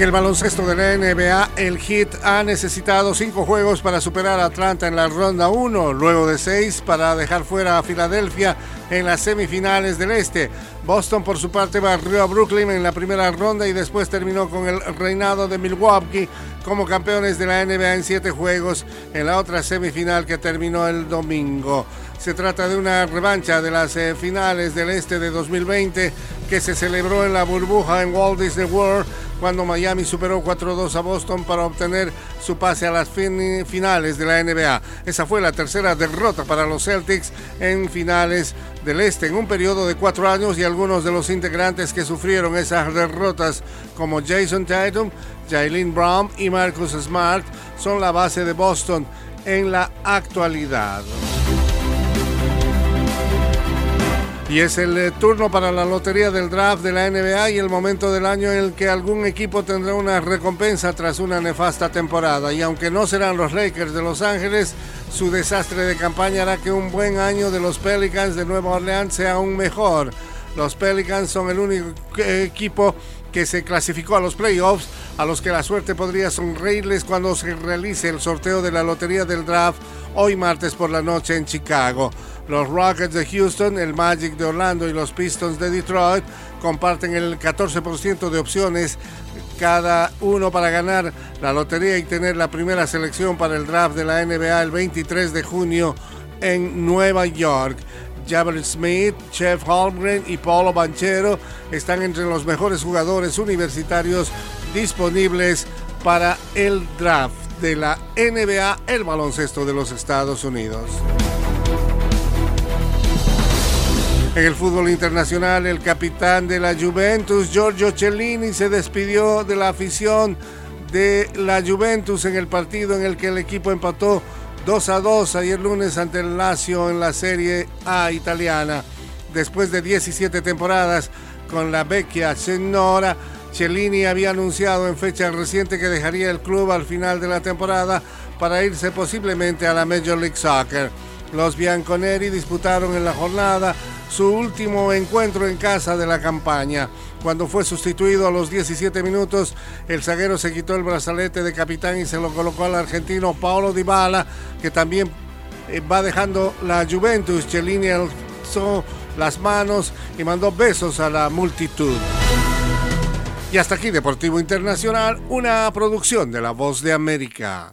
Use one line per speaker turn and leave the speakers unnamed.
En el baloncesto de la NBA, el Heat ha necesitado cinco juegos para superar a Atlanta en la ronda 1, luego de seis para dejar fuera a Filadelfia en las semifinales del Este. Boston, por su parte, barrió a Brooklyn en la primera ronda y después terminó con el reinado de Milwaukee como campeones de la NBA en siete juegos en la otra semifinal que terminó el domingo. Se trata de una revancha de las eh, finales del Este de 2020 que se celebró en la burbuja en Walt Disney World cuando Miami superó 4-2 a Boston para obtener su pase a las finales de la NBA. Esa fue la tercera derrota para los Celtics en finales del Este en un periodo de cuatro años y algunos de los integrantes que sufrieron esas derrotas como Jason Tatum, Jalen Brown y Marcus Smart son la base de Boston en la actualidad. Y es el eh, turno para la lotería del draft de la NBA y el momento del año en el que algún equipo tendrá una recompensa tras una nefasta temporada. Y aunque no serán los Lakers de Los Ángeles, su desastre de campaña hará que un buen año de los Pelicans de Nueva Orleans sea aún mejor. Los Pelicans son el único equipo que se clasificó a los playoffs, a los que la suerte podría sonreírles cuando se realice el sorteo de la lotería del draft hoy martes por la noche en Chicago. Los Rockets de Houston, el Magic de Orlando y los Pistons de Detroit comparten el 14% de opciones cada uno para ganar la lotería y tener la primera selección para el draft de la NBA el 23 de junio en Nueva York. Jabber Smith, Chef Holmgren y Paulo Banchero están entre los mejores jugadores universitarios disponibles para el draft de la NBA, el baloncesto de los Estados Unidos. En el fútbol internacional, el capitán de la Juventus, Giorgio Cellini, se despidió de la afición de la Juventus en el partido en el que el equipo empató 2 a 2 ayer lunes ante el Lazio en la Serie A italiana. Después de 17 temporadas con la Vecchia Senora, Cellini había anunciado en fecha reciente que dejaría el club al final de la temporada para irse posiblemente a la Major League Soccer. Los bianconeri disputaron en la jornada su último encuentro en casa de la campaña. Cuando fue sustituido a los 17 minutos, el zaguero se quitó el brazalete de capitán y se lo colocó al argentino Paulo Dybala, que también eh, va dejando la Juventus. Cellini alzó las manos y mandó besos a la multitud. Y hasta aquí Deportivo Internacional, una producción de La Voz de América.